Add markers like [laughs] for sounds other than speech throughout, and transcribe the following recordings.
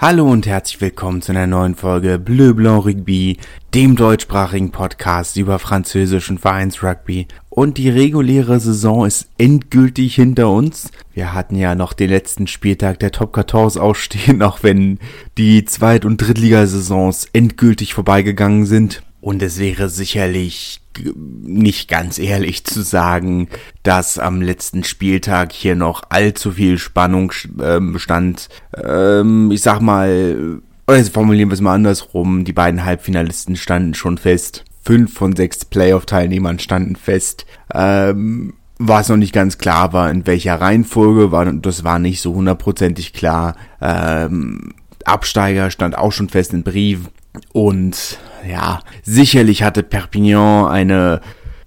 Hallo und herzlich willkommen zu einer neuen Folge Bleu Blanc Rugby, dem deutschsprachigen Podcast über französischen Vereinsrugby. Und die reguläre Saison ist endgültig hinter uns. Wir hatten ja noch den letzten Spieltag der Top 14 ausstehen, [laughs] auch wenn die Zweit- und Drittligasaisons endgültig vorbeigegangen sind. Und es wäre sicherlich nicht ganz ehrlich zu sagen, dass am letzten Spieltag hier noch allzu viel Spannung ähm, bestand. Ähm, ich sag mal, oder formulieren wir es mal andersrum, die beiden Halbfinalisten standen schon fest. Fünf von sechs Playoff-Teilnehmern standen fest. Ähm, was noch nicht ganz klar war, in welcher Reihenfolge war, das war nicht so hundertprozentig klar. Ähm, Absteiger stand auch schon fest in Brief. Und ja, sicherlich hatte Perpignan eine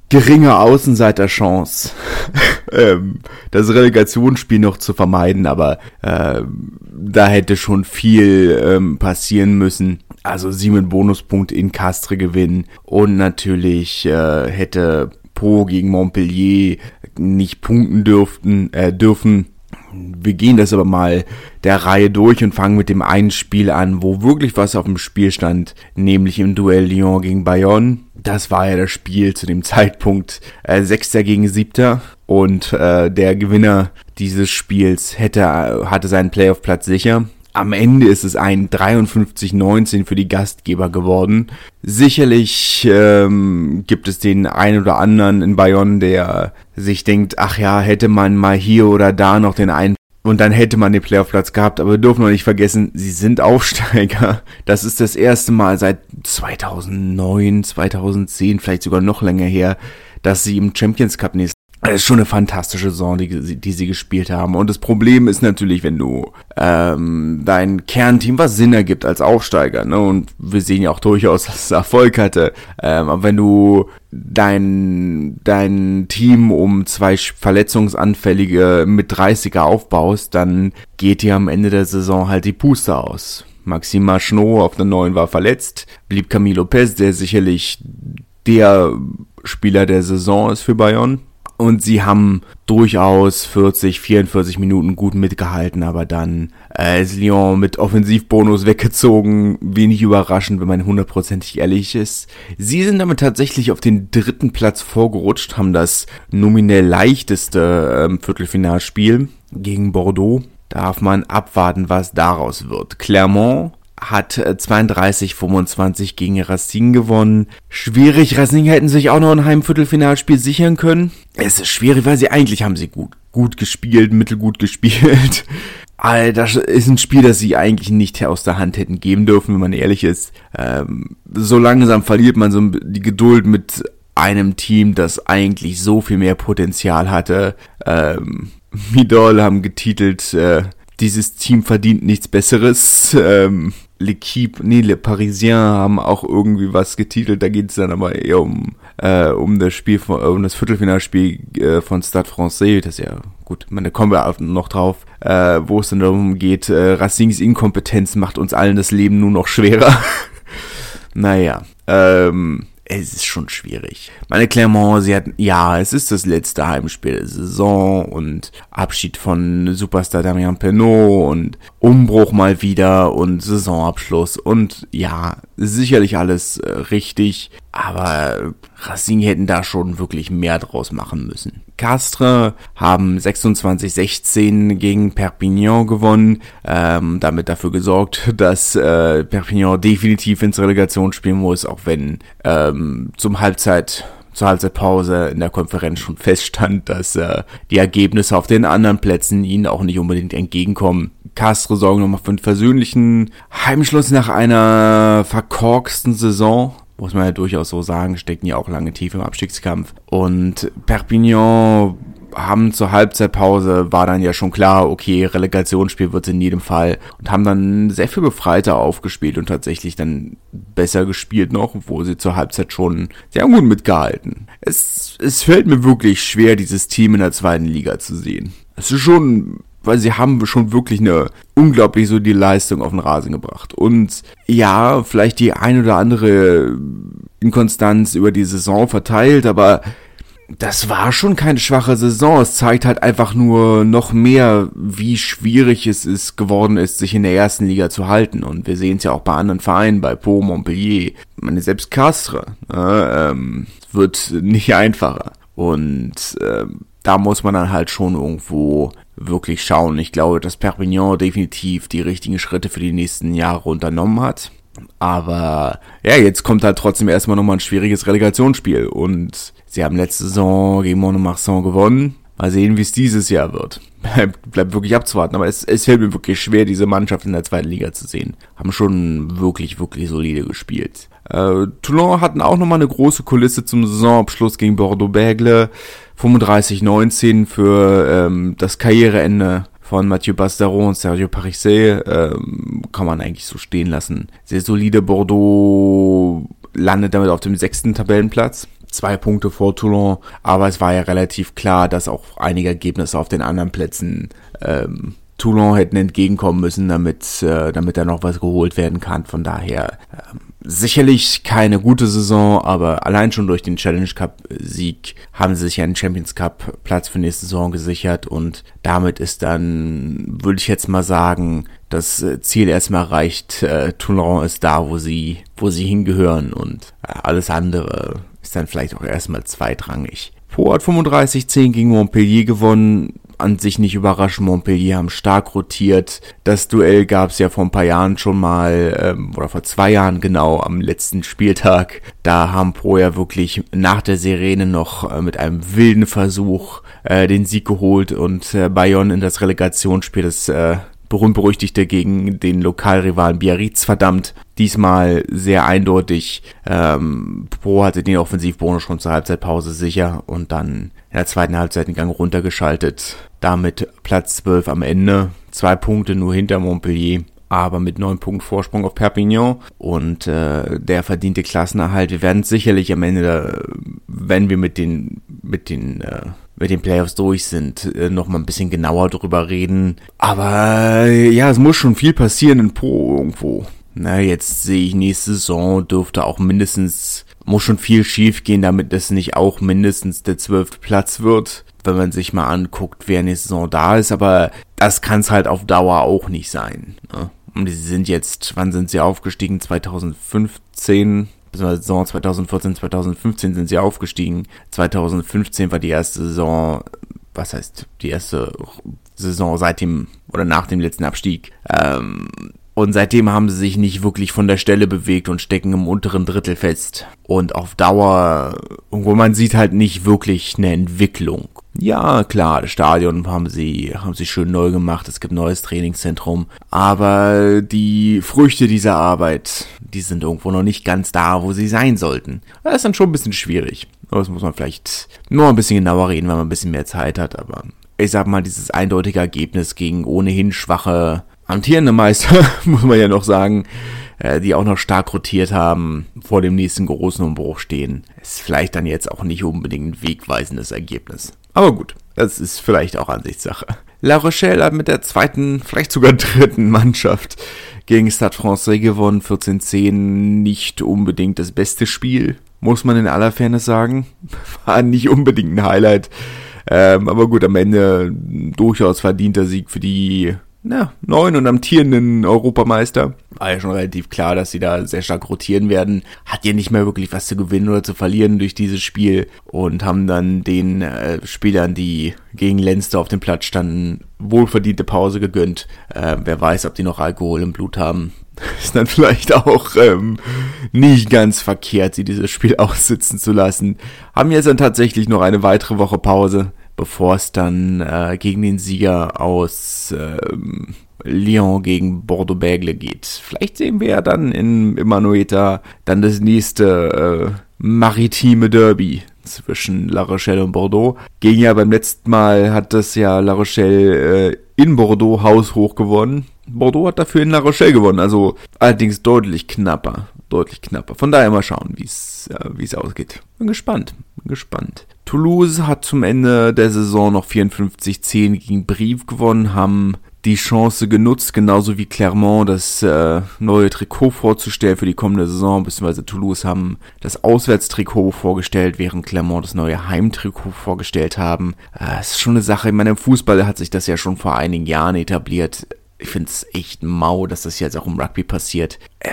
geringe Außenseiterchance, [laughs] ähm, das Relegationsspiel noch zu vermeiden, aber äh, da hätte schon viel ähm, passieren müssen. Also sieben Bonuspunkte in Castre gewinnen und natürlich äh, hätte Po gegen Montpellier nicht punkten dürften, äh, dürfen wir gehen das aber mal der Reihe durch und fangen mit dem einen Spiel an, wo wirklich was auf dem Spiel stand, nämlich im Duell Lyon gegen Bayonne. Das war ja das Spiel zu dem Zeitpunkt äh, Sechster gegen Siebter und äh, der Gewinner dieses Spiels hätte hatte seinen Playoff-Platz sicher. Am Ende ist es ein 53-19 für die Gastgeber geworden. Sicherlich ähm, gibt es den einen oder anderen in Bayonne, der sich denkt, ach ja, hätte man mal hier oder da noch den einen und dann hätte man den Playoff-Platz gehabt, aber wir dürfen noch nicht vergessen, sie sind Aufsteiger. Das ist das erste Mal seit 2009, 2010, vielleicht sogar noch länger her, dass sie im Champions Cup nächstes es ist schon eine fantastische Saison, die, die sie gespielt haben. Und das Problem ist natürlich, wenn du ähm, dein Kernteam, was Sinn ergibt als Aufsteiger, ne? Und wir sehen ja auch durchaus, dass es Erfolg hatte. Ähm, aber wenn du dein, dein Team um zwei verletzungsanfällige mit 30er aufbaust, dann geht dir am Ende der Saison halt die Puste aus. Maxime Machnot auf der neuen war verletzt, blieb Camilo Lopez, der sicherlich der Spieler der Saison ist für Bayern und sie haben durchaus 40, 44 Minuten gut mitgehalten, aber dann äh, ist Lyon mit Offensivbonus weggezogen. Wenig überraschend, wenn man hundertprozentig ehrlich ist. Sie sind damit tatsächlich auf den dritten Platz vorgerutscht, haben das nominell leichteste ähm, Viertelfinalspiel gegen Bordeaux. Darf man abwarten, was daraus wird. Clermont hat 32-25 äh, gegen Racing gewonnen. Schwierig, Racing hätten sich auch noch ein Heimviertelfinalspiel sichern können. Es ist schwierig, weil sie eigentlich haben sie gut, gut gespielt, mittelgut gespielt. [laughs] Das ist ein Spiel, das sie eigentlich nicht aus der Hand hätten geben dürfen, wenn man ehrlich ist. Ähm, so langsam verliert man so die Geduld mit einem Team, das eigentlich so viel mehr Potenzial hatte. Ähm, Midol haben getitelt, äh, dieses Team verdient nichts Besseres. Ähm, L'Equipe, nee, Le Parisien haben auch irgendwie was getitelt, da geht es dann aber eher um, äh, um das Spiel von, äh, um das Viertelfinalspiel äh, von Stade Francais, das ist ja gut, man, da kommen wir noch drauf, äh, wo es dann darum geht, äh, Racings Inkompetenz macht uns allen das Leben nur noch schwerer. [laughs] naja, ähm, es ist schon schwierig. Meine Clermont, sie hat, ja, es ist das letzte Heimspiel der Saison und Abschied von Superstar Damien Penault und Umbruch mal wieder und Saisonabschluss und ja, sicherlich alles äh, richtig, aber Racing hätten da schon wirklich mehr draus machen müssen. Castres haben 26-16 gegen Perpignan gewonnen, ähm, damit dafür gesorgt, [laughs] dass äh, Perpignan definitiv ins Relegation spielen muss, auch wenn ähm, zum Halbzeit zur Halbzeitpause in der Konferenz schon feststand, dass äh, die Ergebnisse auf den anderen Plätzen ihnen auch nicht unbedingt entgegenkommen. Castro sorgen nochmal für einen versöhnlichen Heimschluss nach einer verkorksten Saison muss man ja durchaus so sagen, stecken ja auch lange tief im Abstiegskampf. Und Perpignan haben zur Halbzeitpause, war dann ja schon klar, okay, Relegationsspiel wird es in jedem Fall. Und haben dann sehr viel befreiter aufgespielt und tatsächlich dann besser gespielt noch, wo sie zur Halbzeit schon sehr gut mitgehalten. Es, es fällt mir wirklich schwer, dieses Team in der zweiten Liga zu sehen. Es ist schon weil sie haben schon wirklich eine unglaublich so die Leistung auf den Rasen gebracht. Und ja, vielleicht die ein oder andere Inkonstanz über die Saison verteilt, aber das war schon keine schwache Saison. Es zeigt halt einfach nur noch mehr, wie schwierig es ist geworden ist, sich in der ersten Liga zu halten. Und wir sehen es ja auch bei anderen Vereinen, bei Po, Montpellier, meine selbst Castres, äh, ähm, wird nicht einfacher. Und äh, da muss man dann halt schon irgendwo wirklich schauen. Ich glaube, dass Perpignan definitiv die richtigen Schritte für die nächsten Jahre unternommen hat. Aber ja, jetzt kommt halt trotzdem erstmal nochmal ein schwieriges Relegationsspiel. Und sie haben letzte Saison gegen Monomarsan gewonnen. Mal sehen, wie es dieses Jahr wird. [laughs] Bleibt, wirklich abzuwarten. Aber es, es fällt mir wirklich schwer, diese Mannschaft in der zweiten Liga zu sehen. Haben schon wirklich, wirklich solide gespielt. Äh, Toulon hatten auch nochmal eine große Kulisse zum Saisonabschluss gegen Bordeaux-Bègle. 35-19 für ähm, das Karriereende von Mathieu Bastaron und Sergio Parisset ähm, kann man eigentlich so stehen lassen. Sehr solide Bordeaux landet damit auf dem sechsten Tabellenplatz. Zwei Punkte vor Toulon, aber es war ja relativ klar, dass auch einige Ergebnisse auf den anderen Plätzen ähm, Toulon hätten entgegenkommen müssen, damit, äh, damit da noch was geholt werden kann. Von daher ähm, sicherlich keine gute Saison, aber allein schon durch den Challenge Cup Sieg haben sie sich einen Champions Cup Platz für nächste Saison gesichert und damit ist dann, würde ich jetzt mal sagen, das Ziel erstmal erreicht. Äh, Toulon ist da, wo sie, wo sie hingehören und äh, alles andere ist dann vielleicht auch erstmal zweitrangig. Po hat 35-10 gegen Montpellier gewonnen an sich nicht überraschend. Montpellier haben stark rotiert. Das Duell gab es ja vor ein paar Jahren schon mal, ähm, oder vor zwei Jahren genau, am letzten Spieltag. Da haben Pro ja wirklich nach der Sirene noch äh, mit einem wilden Versuch äh, den Sieg geholt und äh, Bayonne in das Relegationsspiel des äh, berühmt-berüchtigte gegen den Lokalrivalen Biarritz verdammt. Diesmal sehr eindeutig. Ähm, Pro hatte den Offensivbonus schon zur Halbzeitpause sicher und dann in der zweiten Halbzeit den Gang runtergeschaltet. Damit Platz 12 am Ende. Zwei Punkte nur hinter Montpellier aber mit neun Punkten Vorsprung auf Perpignan und äh, der verdiente Klassenerhalt. Wir werden sicherlich am Ende, wenn wir mit den mit den äh, mit den Playoffs durch sind, äh, noch mal ein bisschen genauer drüber reden. Aber äh, ja, es muss schon viel passieren in Po irgendwo. Na, jetzt sehe ich nächste Saison dürfte auch mindestens, muss schon viel schief gehen, damit es nicht auch mindestens der zwölfte Platz wird, wenn man sich mal anguckt, wer nächste Saison da ist. Aber das kann es halt auf Dauer auch nicht sein. Ne? Und sie sind jetzt, wann sind sie aufgestiegen? 2015, beziehungsweise Saison 2014, 2015 sind sie aufgestiegen. 2015 war die erste Saison, was heißt die erste Saison seit dem oder nach dem letzten Abstieg. Ähm, und seitdem haben sie sich nicht wirklich von der Stelle bewegt und stecken im unteren Drittel fest. Und auf Dauer, wo man sieht halt nicht wirklich eine Entwicklung. Ja, klar, das Stadion haben sie, haben sie schön neu gemacht, es gibt neues Trainingszentrum, aber die Früchte dieser Arbeit, die sind irgendwo noch nicht ganz da, wo sie sein sollten. Das ist dann schon ein bisschen schwierig. Das muss man vielleicht nur ein bisschen genauer reden, wenn man ein bisschen mehr Zeit hat, aber ich sag mal, dieses eindeutige Ergebnis gegen ohnehin schwache amtierende Meister, [laughs] muss man ja noch sagen, äh, die auch noch stark rotiert haben, vor dem nächsten großen Umbruch stehen. Ist vielleicht dann jetzt auch nicht unbedingt ein wegweisendes Ergebnis. Aber gut, das ist vielleicht auch Ansichtssache. La Rochelle hat mit der zweiten, vielleicht sogar dritten Mannschaft gegen Stade Francais gewonnen. 14-10, nicht unbedingt das beste Spiel, muss man in aller Fairness sagen. [laughs] War nicht unbedingt ein Highlight. Ähm, aber gut, am Ende durchaus verdienter Sieg für die na, neuen und amtierenden Europameister. War ja schon relativ klar, dass sie da sehr stark rotieren werden. Hat ja nicht mehr wirklich was zu gewinnen oder zu verlieren durch dieses Spiel und haben dann den äh, Spielern, die gegen Lenster auf dem Platz standen, wohlverdiente Pause gegönnt. Äh, wer weiß, ob die noch Alkohol im Blut haben. [laughs] Ist dann vielleicht auch ähm, nicht ganz verkehrt, sie dieses Spiel [laughs] aussitzen zu lassen. Haben jetzt dann tatsächlich noch eine weitere Woche Pause bevor es dann äh, gegen den Sieger aus äh, Lyon gegen Bordeaux-Bègle geht. Vielleicht sehen wir ja dann in Emanueta dann das nächste äh, maritime Derby zwischen La Rochelle und Bordeaux. Ging ja beim letzten Mal hat das ja La Rochelle äh, in Bordeaux haushoch gewonnen. Bordeaux hat dafür in La Rochelle gewonnen, also allerdings deutlich knapper, deutlich knapper. Von daher mal schauen, wie äh, wie es ausgeht. Bin gespannt, bin gespannt. Toulouse hat zum Ende der Saison noch 54-10 gegen Brief gewonnen, haben die Chance genutzt, genauso wie Clermont das äh, neue Trikot vorzustellen für die kommende Saison, beziehungsweise Toulouse haben das Auswärtstrikot vorgestellt, während Clermont das neue Heimtrikot vorgestellt haben. Äh, ist schon eine Sache, ich meine, im Fußball hat sich das ja schon vor einigen Jahren etabliert. Ich finde es echt mau, dass das jetzt auch im Rugby passiert. Äh,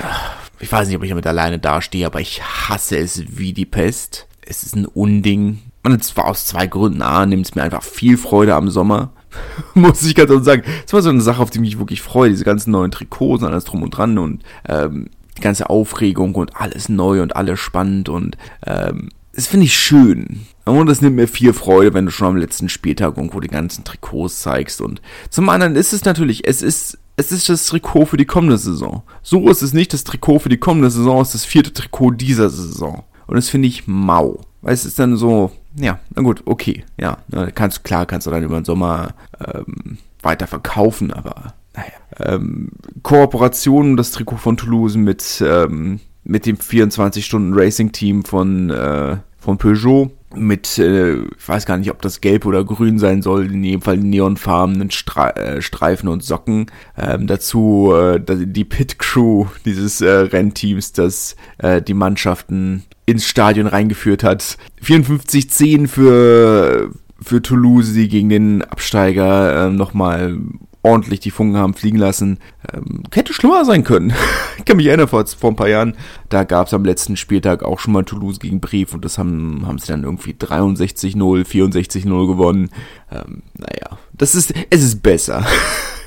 ich weiß nicht, ob ich damit alleine dastehe, aber ich hasse es wie die Pest. Es ist ein Unding. Und zwar aus zwei Gründen. A, nimmt es mir einfach viel Freude am Sommer. [laughs] Muss ich ganz ehrlich sagen. Es war so eine Sache, auf die mich wirklich freue. Diese ganzen neuen Trikots und alles drum und dran und ähm, die ganze Aufregung und alles neu und alles spannend und ähm, das finde ich schön. Und das nimmt mir viel Freude, wenn du schon am letzten Spieltag irgendwo die ganzen Trikots zeigst. Und zum anderen ist es natürlich, es ist, es ist das Trikot für die kommende Saison. So ist es nicht das Trikot für die kommende Saison, es ist das vierte Trikot dieser Saison. Und das finde ich mau. Weil es ist dann so, ja, na gut, okay, ja. Kannst, klar kannst du dann über den Sommer ähm, weiter verkaufen, aber naja. Ähm, Kooperation, das Trikot von Toulouse mit, ähm, mit dem 24-Stunden-Racing-Team von, äh, von Peugeot mit, äh, ich weiß gar nicht, ob das gelb oder grün sein soll, in jedem Fall neonfarbenen Stre äh, Streifen und Socken. Ähm, dazu äh, die Pit Crew dieses äh, Rennteams, das äh, die Mannschaften ins Stadion reingeführt hat. 54-10 für, für Toulouse, die gegen den Absteiger äh, nochmal ordentlich die Funken haben fliegen lassen. Ähm, hätte schlimmer sein können. [laughs] ich kann mich erinnern, vor, vor ein paar Jahren, da gab es am letzten Spieltag auch schon mal Toulouse gegen Brief und das haben, haben sie dann irgendwie 63-0, 64-0 gewonnen. Ähm, naja, das ist, es ist besser.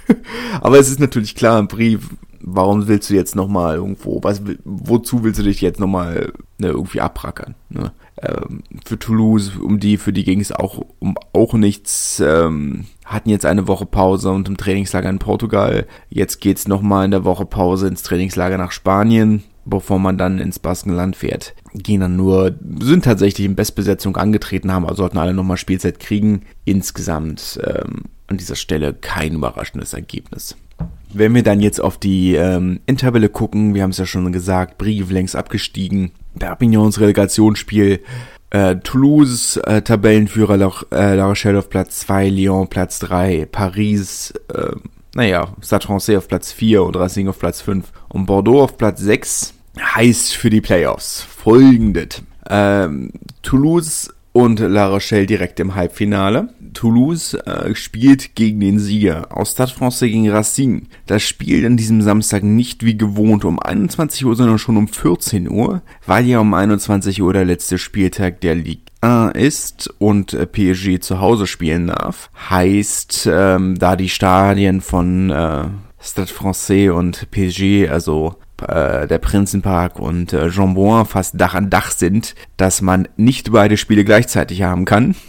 [laughs] Aber es ist natürlich klar, Brief warum willst du jetzt nochmal irgendwo, was, wozu willst du dich jetzt nochmal ne, irgendwie abrackern? Ne? Ähm, für Toulouse, um die, für die ging es auch um auch nichts, ähm, hatten jetzt eine Woche Pause und im Trainingslager in Portugal. Jetzt geht's nochmal in der Woche Pause ins Trainingslager nach Spanien, bevor man dann ins Baskenland fährt. Gehen dann nur, sind tatsächlich in Bestbesetzung angetreten, haben, also sollten alle nochmal Spielzeit kriegen. Insgesamt ähm, an dieser Stelle kein überraschendes Ergebnis. Wenn wir dann jetzt auf die ähm, Endtabelle gucken, wir haben es ja schon gesagt, Brive längst abgestiegen, Perpignans Relegationsspiel, äh, Toulouse äh, Tabellenführer, La, äh, La Rochelle auf Platz 2, Lyon Platz 3, Paris, äh, naja, Stade Francais auf Platz 4 und Racing auf Platz 5 und Bordeaux auf Platz 6 heißt für die Playoffs folgendes. Ähm, Toulouse und La Rochelle direkt im Halbfinale. Toulouse äh, spielt gegen den Sieger aus Stade Francais gegen Racing. Das Spiel an diesem Samstag nicht wie gewohnt um 21 Uhr, sondern schon um 14 Uhr, weil ja um 21 Uhr der letzte Spieltag der Ligue 1 ist und äh, PSG zu Hause spielen darf. Heißt, ähm, da die Stadien von äh, Stade Francais und PSG, also äh, der Prinzenpark und äh, Jambon fast Dach an Dach sind, dass man nicht beide Spiele gleichzeitig haben kann. [laughs]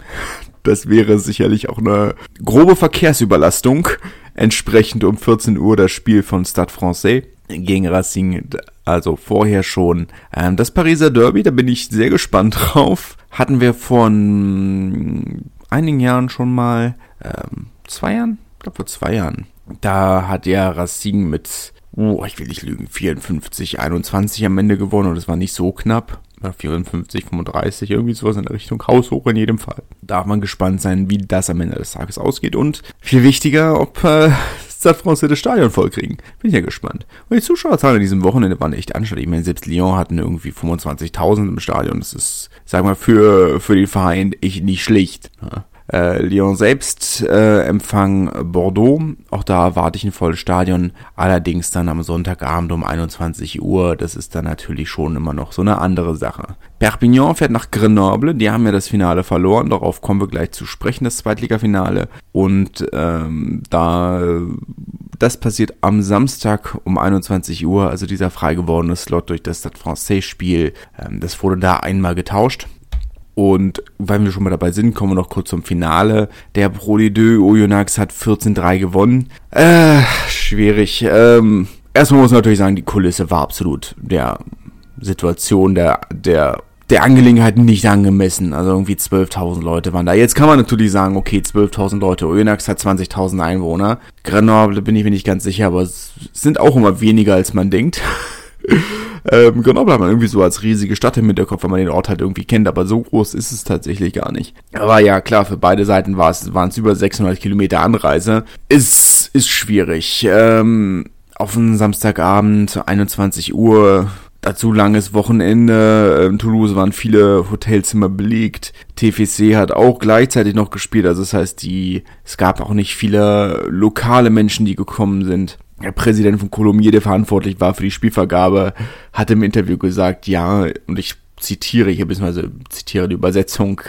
Das wäre sicherlich auch eine grobe Verkehrsüberlastung. Entsprechend um 14 Uhr das Spiel von Stade Francais gegen Racing, also vorher schon. Ähm, das Pariser Derby, da bin ich sehr gespannt [laughs] drauf. Hatten wir vor einigen Jahren schon mal, ähm, zwei Jahren? Ich glaube vor zwei Jahren. Da hat ja Racing mit, oh, ich will nicht lügen, 54, 21 am Ende gewonnen und es war nicht so knapp. 54, 35, irgendwie sowas in der Richtung. Haushoch in jedem Fall. Darf man gespannt sein, wie das am Ende des Tages ausgeht. Und viel wichtiger, ob äh, [laughs] Stade Francais das Stadion vollkriegen. Bin ich ja gespannt. Und die Zuschauerzahlen an diesem Wochenende waren echt anständig. Ich meine, selbst Lyon hatten irgendwie 25.000 im Stadion. Das ist, sag mal, für, für den Verein echt nicht schlicht. Ja. Äh, Lyon selbst äh, empfangen Bordeaux. Auch da erwarte ich ein volles Stadion. Allerdings dann am Sonntagabend um 21 Uhr. Das ist dann natürlich schon immer noch so eine andere Sache. Perpignan fährt nach Grenoble. Die haben ja das Finale verloren. Darauf kommen wir gleich zu sprechen, das Zweitligafinale. Und ähm, da das passiert am Samstag um 21 Uhr, also dieser frei gewordene Slot durch das Stade Francais Spiel. Ähm, das wurde da einmal getauscht. Und weil wir schon mal dabei sind, kommen wir noch kurz zum Finale. Der Pro D2 Oyonnax hat 14-3 gewonnen. Äh, schwierig. Ähm, erstmal muss man natürlich sagen, die Kulisse war absolut der Situation, der, der, der Angelegenheit nicht angemessen. Also irgendwie 12.000 Leute waren da. Jetzt kann man natürlich sagen, okay, 12.000 Leute. Oyonnax hat 20.000 Grenoble bin ich mir nicht ganz sicher, aber es sind auch immer weniger, als man denkt. [laughs] Ähm, Grenoble hat man irgendwie so als riesige Stadt im Hinterkopf, wenn man den Ort halt irgendwie kennt, aber so groß ist es tatsächlich gar nicht. Aber ja, klar, für beide Seiten war es, waren es über 600 Kilometer Anreise. Ist, ist schwierig. Ähm, auf einen Samstagabend, 21 Uhr, Dazu langes Wochenende. In Toulouse waren viele Hotelzimmer belegt. TFC hat auch gleichzeitig noch gespielt. Also das heißt, die, es gab auch nicht viele lokale Menschen, die gekommen sind. Der Präsident von Colomiers, der verantwortlich war für die Spielvergabe, hat im Interview gesagt, ja, und ich zitiere hier, beziehungsweise zitiere die Übersetzung,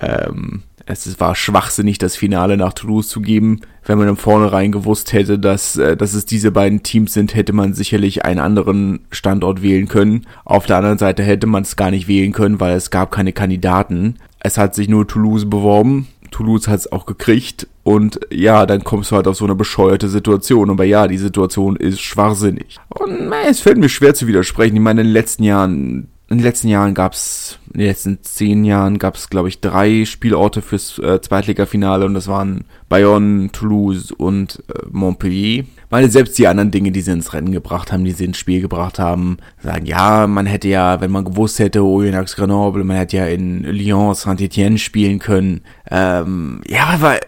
ähm, es war schwachsinnig, das Finale nach Toulouse zu geben. Wenn man im Vornherein gewusst hätte, dass, äh, dass es diese beiden Teams sind, hätte man sicherlich einen anderen Standort wählen können. Auf der anderen Seite hätte man es gar nicht wählen können, weil es gab keine Kandidaten. Es hat sich nur Toulouse beworben. Toulouse hat es auch gekriegt. Und ja, dann kommst du halt auf so eine bescheuerte Situation. Aber ja, die Situation ist schwachsinnig. Und na, es fällt mir schwer zu widersprechen. Ich meine, in den letzten Jahren in den letzten Jahren gab es, in den letzten zehn Jahren gab es, glaube ich, drei Spielorte fürs äh, Zweitligafinale und das waren Bayonne, Toulouse und äh, Montpellier. Weil selbst die anderen Dinge, die sie ins Rennen gebracht haben, die sie ins Spiel gebracht haben, sagen, ja, man hätte ja, wenn man gewusst hätte, Oyonnax Grenoble, man hätte ja in Lyon, Saint-Etienne spielen können. Ähm, ja, weil,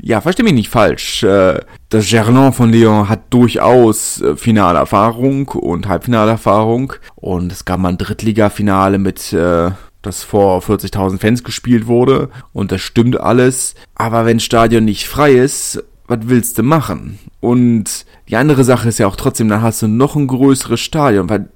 ja, versteh mich nicht falsch. Äh, das Gerland von Lyon hat durchaus äh, Finalerfahrung und Halbfinalerfahrung und es gab mal ein Drittligafinale mit äh, das vor 40.000 Fans gespielt wurde und das stimmt alles, aber wenn Stadion nicht frei ist, was willst du machen? Und die andere Sache ist ja auch trotzdem, dann hast du noch ein größeres Stadion, weil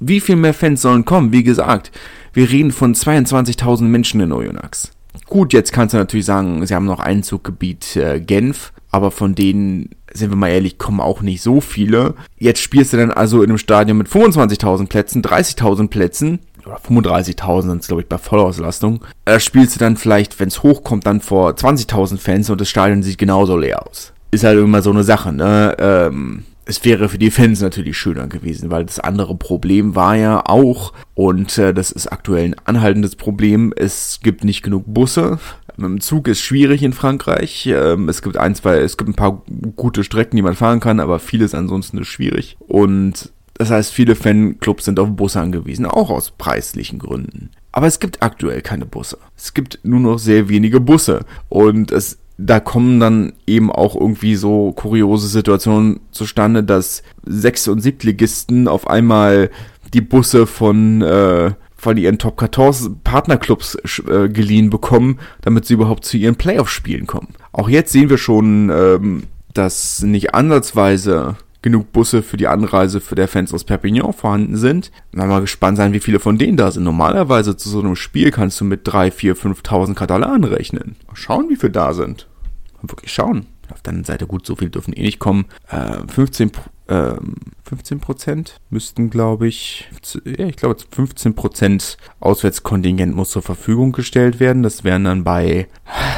wie viel mehr Fans sollen kommen? Wie gesagt, wir reden von 22.000 Menschen in Oyonnax. Gut, jetzt kannst du natürlich sagen, sie haben noch Einzuggebiet äh, Genf, aber von denen, sind wir mal ehrlich, kommen auch nicht so viele. Jetzt spielst du dann also in einem Stadion mit 25.000 Plätzen, 30.000 Plätzen, oder 35.000 sind es, glaube ich, bei Vollauslastung. Da spielst du dann vielleicht, wenn es hochkommt, dann vor 20.000 Fans und das Stadion sieht genauso leer aus. Ist halt immer so eine Sache, ne? Ähm, es wäre für die Fans natürlich schöner gewesen, weil das andere Problem war ja auch, und äh, das ist aktuell ein anhaltendes Problem, es gibt nicht genug Busse. Mit dem Zug ist schwierig in Frankreich. Ähm, es gibt ein, zwei, es gibt ein paar gute Strecken, die man fahren kann, aber vieles ansonsten ist schwierig. Und das heißt, viele Fanclubs sind auf Busse angewiesen, auch aus preislichen Gründen. Aber es gibt aktuell keine Busse. Es gibt nur noch sehr wenige Busse. Und es da kommen dann eben auch irgendwie so kuriose Situationen zustande, dass Sechs- und Siebtligisten auf einmal die Busse von, äh, von ihren Top 14 Partnerclubs äh, geliehen bekommen, damit sie überhaupt zu ihren Playoff-Spielen kommen. Auch jetzt sehen wir schon, ähm, dass nicht ansatzweise genug Busse für die Anreise für der Fans aus Perpignan vorhanden sind. Dann mal gespannt sein, wie viele von denen da sind. Normalerweise zu so einem Spiel kannst du mit 3, 4, 5.000 Katalanen rechnen. Mal schauen, wie viele da sind wirklich schauen. Auf der anderen Seite, gut, so viel dürfen eh nicht kommen. Äh, 15, äh, 15 Prozent müssten, glaube ich, ja, ich glaube 15 Prozent Auswärtskontingent muss zur Verfügung gestellt werden. Das wären dann bei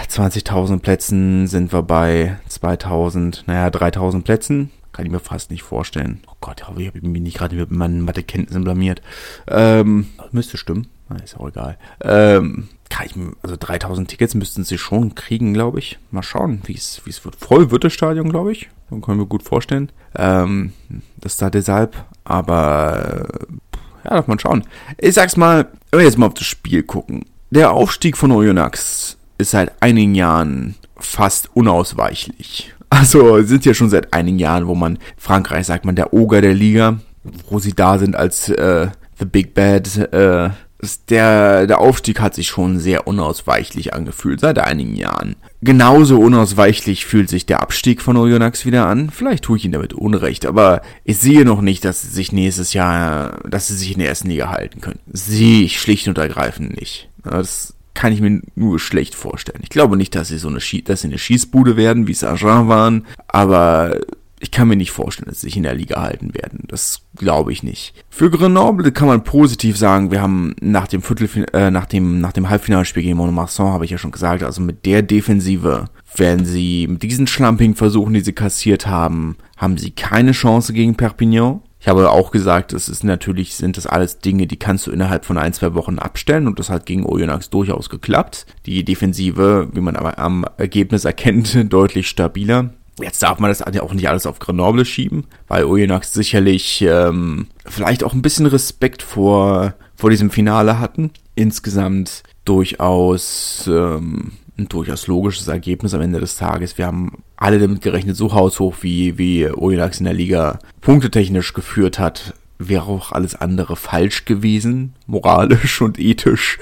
20.000 Plätzen sind wir bei 2.000, naja, 3.000 Plätzen. Kann ich mir fast nicht vorstellen. Oh Gott, ich habe mich nicht gerade mit meinen Mathekenntnissen blamiert. Ähm, müsste stimmen. Ist auch egal. Ähm, kann ich, also 3000 Tickets müssten sie schon kriegen, glaube ich. Mal schauen, wie es wie es wird. Voll wird das Stadion, glaube ich. Dann können wir gut vorstellen. Ähm, das da deshalb. Aber äh, ja, darf man schauen. Ich sag's mal, wenn wir jetzt mal auf das Spiel gucken. Der Aufstieg von Oyonnax ist seit einigen Jahren fast unausweichlich. Also sind ja schon seit einigen Jahren, wo man Frankreich sagt man der Oger der Liga, wo sie da sind als äh, The Big Bad äh, der, der Aufstieg hat sich schon sehr unausweichlich angefühlt seit einigen Jahren. Genauso unausweichlich fühlt sich der Abstieg von Oyonnax wieder an. Vielleicht tue ich ihn damit Unrecht, aber ich sehe noch nicht, dass sie sich nächstes Jahr, dass sie sich in der ersten Liga halten können. Sehe ich schlicht und ergreifend nicht. Das kann ich mir nur schlecht vorstellen. Ich glaube nicht, dass sie so eine, Schie dass sie eine Schießbude werden, wie Saint-Jean waren, aber ich kann mir nicht vorstellen, dass sie sich in der Liga halten werden. Das glaube ich nicht. Für Grenoble kann man positiv sagen, wir haben nach dem Viertelfin äh, nach dem nach dem Halbfinalspiel gegen Monomarsan habe ich ja schon gesagt, also mit der Defensive werden sie mit diesen schlampigen Versuchen, die sie kassiert haben, haben sie keine Chance gegen Perpignan. Ich habe auch gesagt, es ist natürlich, sind das alles Dinge, die kannst du innerhalb von ein, zwei Wochen abstellen und das hat gegen Oyonnax durchaus geklappt. Die Defensive, wie man aber am Ergebnis erkennt, [laughs] deutlich stabiler. Jetzt darf man das auch nicht alles auf Grenoble schieben, weil Oyonnax sicherlich ähm, vielleicht auch ein bisschen Respekt vor, vor diesem Finale hatten. Insgesamt durchaus ähm, ein durchaus logisches Ergebnis am Ende des Tages. Wir haben alle damit gerechnet, so haushoch wie, wie Oyonnax in der Liga punktetechnisch geführt hat, wäre auch alles andere falsch gewesen, moralisch und ethisch,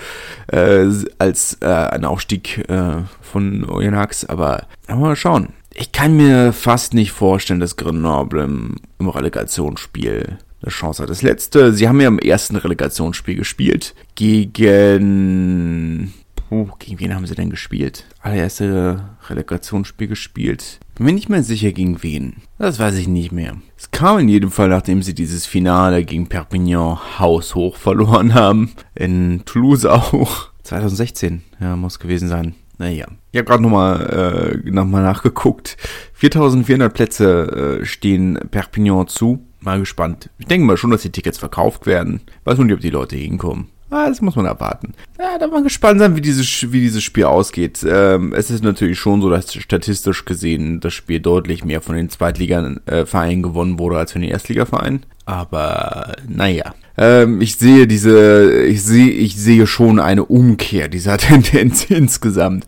äh, als äh, ein Aufstieg äh, von Oyonnax. Aber, aber mal schauen. Ich kann mir fast nicht vorstellen, dass Grenoble im, im Relegationsspiel eine Chance hat. Das letzte, sie haben ja im ersten Relegationsspiel gespielt gegen Oh, gegen wen haben sie denn gespielt? Allererste Relegationsspiel gespielt. Bin mir nicht mehr sicher gegen wen. Das weiß ich nicht mehr. Es kam in jedem Fall, nachdem sie dieses Finale gegen Perpignan haushoch verloren haben. In Toulouse auch. 2016, ja, muss gewesen sein. Naja. Ich habe gerade nochmal äh, noch nachgeguckt. 4400 Plätze äh, stehen Perpignan zu. Mal gespannt. Ich denke mal schon, dass die Tickets verkauft werden. Weiß nur nicht, ob die Leute hinkommen. Ah, das muss man abwarten. Ja, da mal gespannt sein, wie dieses, wie dieses Spiel ausgeht. Ähm, es ist natürlich schon so, dass statistisch gesehen das Spiel deutlich mehr von den Zweitliga-Vereinen gewonnen wurde als von den Erstligavereinen. Aber naja. Ähm, ich sehe diese, ich sehe, ich sehe schon eine Umkehr dieser [laughs] Tendenz insgesamt.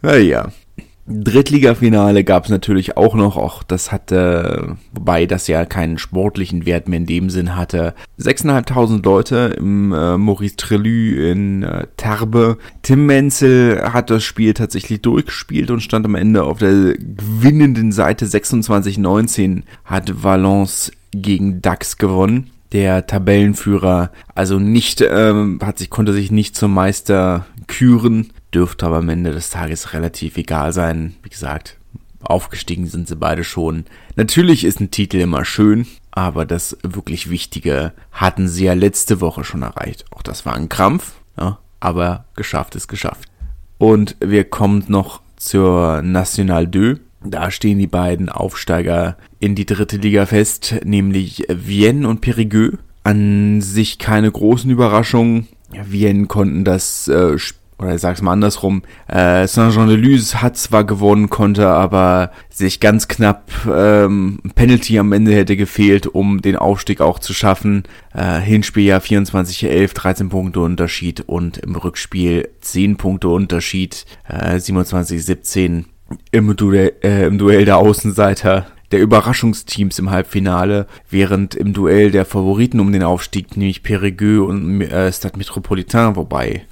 Naja. Drittligafinale gab es natürlich auch noch, auch das hatte, wobei das ja keinen sportlichen Wert mehr in dem Sinn hatte. 6.500 Leute im äh, Maurice Trelü in äh, Terbe. Tim Menzel hat das Spiel tatsächlich durchgespielt und stand am Ende auf der gewinnenden Seite 26-19 hat Valence gegen Dax gewonnen der Tabellenführer also nicht ähm, hat sich konnte sich nicht zum Meister küren dürfte aber am Ende des Tages relativ egal sein. Wie gesagt, aufgestiegen sind sie beide schon. Natürlich ist ein Titel immer schön, aber das wirklich Wichtige hatten sie ja letzte Woche schon erreicht. Auch das war ein Krampf, ja, aber geschafft ist geschafft. Und wir kommen noch zur National 2. Da stehen die beiden Aufsteiger in die dritte Liga fest, nämlich Vienne und Périgueux. An sich keine großen Überraschungen. Vienne konnten das äh, oder ich sag's mal andersrum, äh, Saint-Jean-de-Luz hat zwar gewonnen, konnte aber sich ganz knapp ähm, Penalty am Ende hätte gefehlt, um den Aufstieg auch zu schaffen. Äh, Hinspiel ja 24-11, 13 Punkte Unterschied und im Rückspiel 10 Punkte Unterschied, äh, 27-17 im, Duell, äh, im Duell der Außenseiter der Überraschungsteams im Halbfinale, während im Duell der Favoriten um den Aufstieg, nämlich Périgueux und äh, Stade Metropolitain, wobei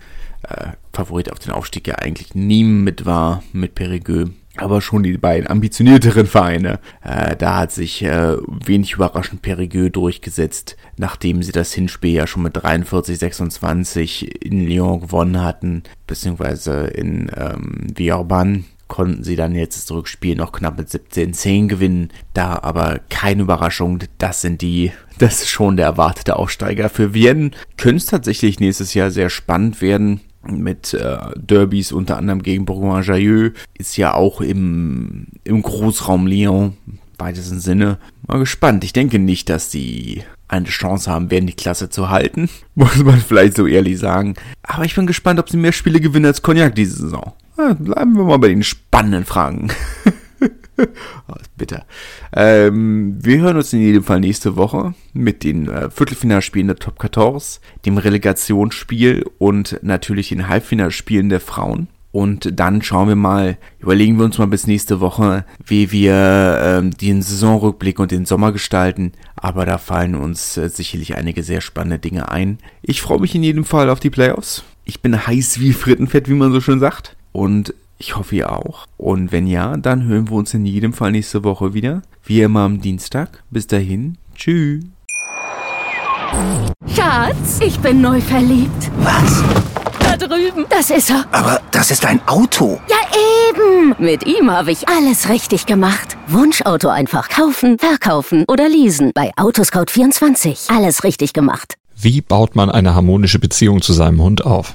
äh, Favorit auf den Aufstieg ja eigentlich nie mit war, mit Perigueux. Aber schon die beiden ambitionierteren Vereine. Äh, da hat sich äh, wenig überraschend Perigueux durchgesetzt, nachdem sie das Hinspiel ja schon mit 43-26 in Lyon gewonnen hatten, beziehungsweise in ähm, Villeurbanne konnten sie dann jetzt das Rückspiel noch knapp mit 17-10 gewinnen. Da aber keine Überraschung, das sind die, das ist schon der erwartete Aufsteiger. Für Vienne könnte es tatsächlich nächstes Jahr sehr spannend werden mit äh, Derbys unter anderem gegen Bourgoin-Jailleux, ist ja auch im, im Großraum Lyon, weitesten Sinne. Mal gespannt. Ich denke nicht, dass die eine Chance haben werden, die Klasse zu halten. [laughs] Muss man vielleicht so ehrlich sagen. Aber ich bin gespannt, ob sie mehr Spiele gewinnen als Cognac diese Saison. Ja, bleiben wir mal bei den spannenden Fragen. [laughs] [laughs] ist bitter. Ähm, wir hören uns in jedem Fall nächste Woche mit den äh, Viertelfinalspielen der Top 14, dem Relegationsspiel und natürlich den Halbfinalspielen der Frauen. Und dann schauen wir mal, überlegen wir uns mal bis nächste Woche, wie wir ähm, den Saisonrückblick und den Sommer gestalten. Aber da fallen uns äh, sicherlich einige sehr spannende Dinge ein. Ich freue mich in jedem Fall auf die Playoffs. Ich bin heiß wie Frittenfett, wie man so schön sagt. Und ich hoffe ihr auch. Und wenn ja, dann hören wir uns in jedem Fall nächste Woche wieder. Wie immer am Dienstag. Bis dahin. Tschüss. Schatz, ich bin neu verliebt. Was? Da drüben. Das ist er. Aber das ist ein Auto. Ja, eben. Mit ihm habe ich alles richtig gemacht. Wunschauto einfach kaufen, verkaufen oder leasen. Bei Autoscout24. Alles richtig gemacht. Wie baut man eine harmonische Beziehung zu seinem Hund auf?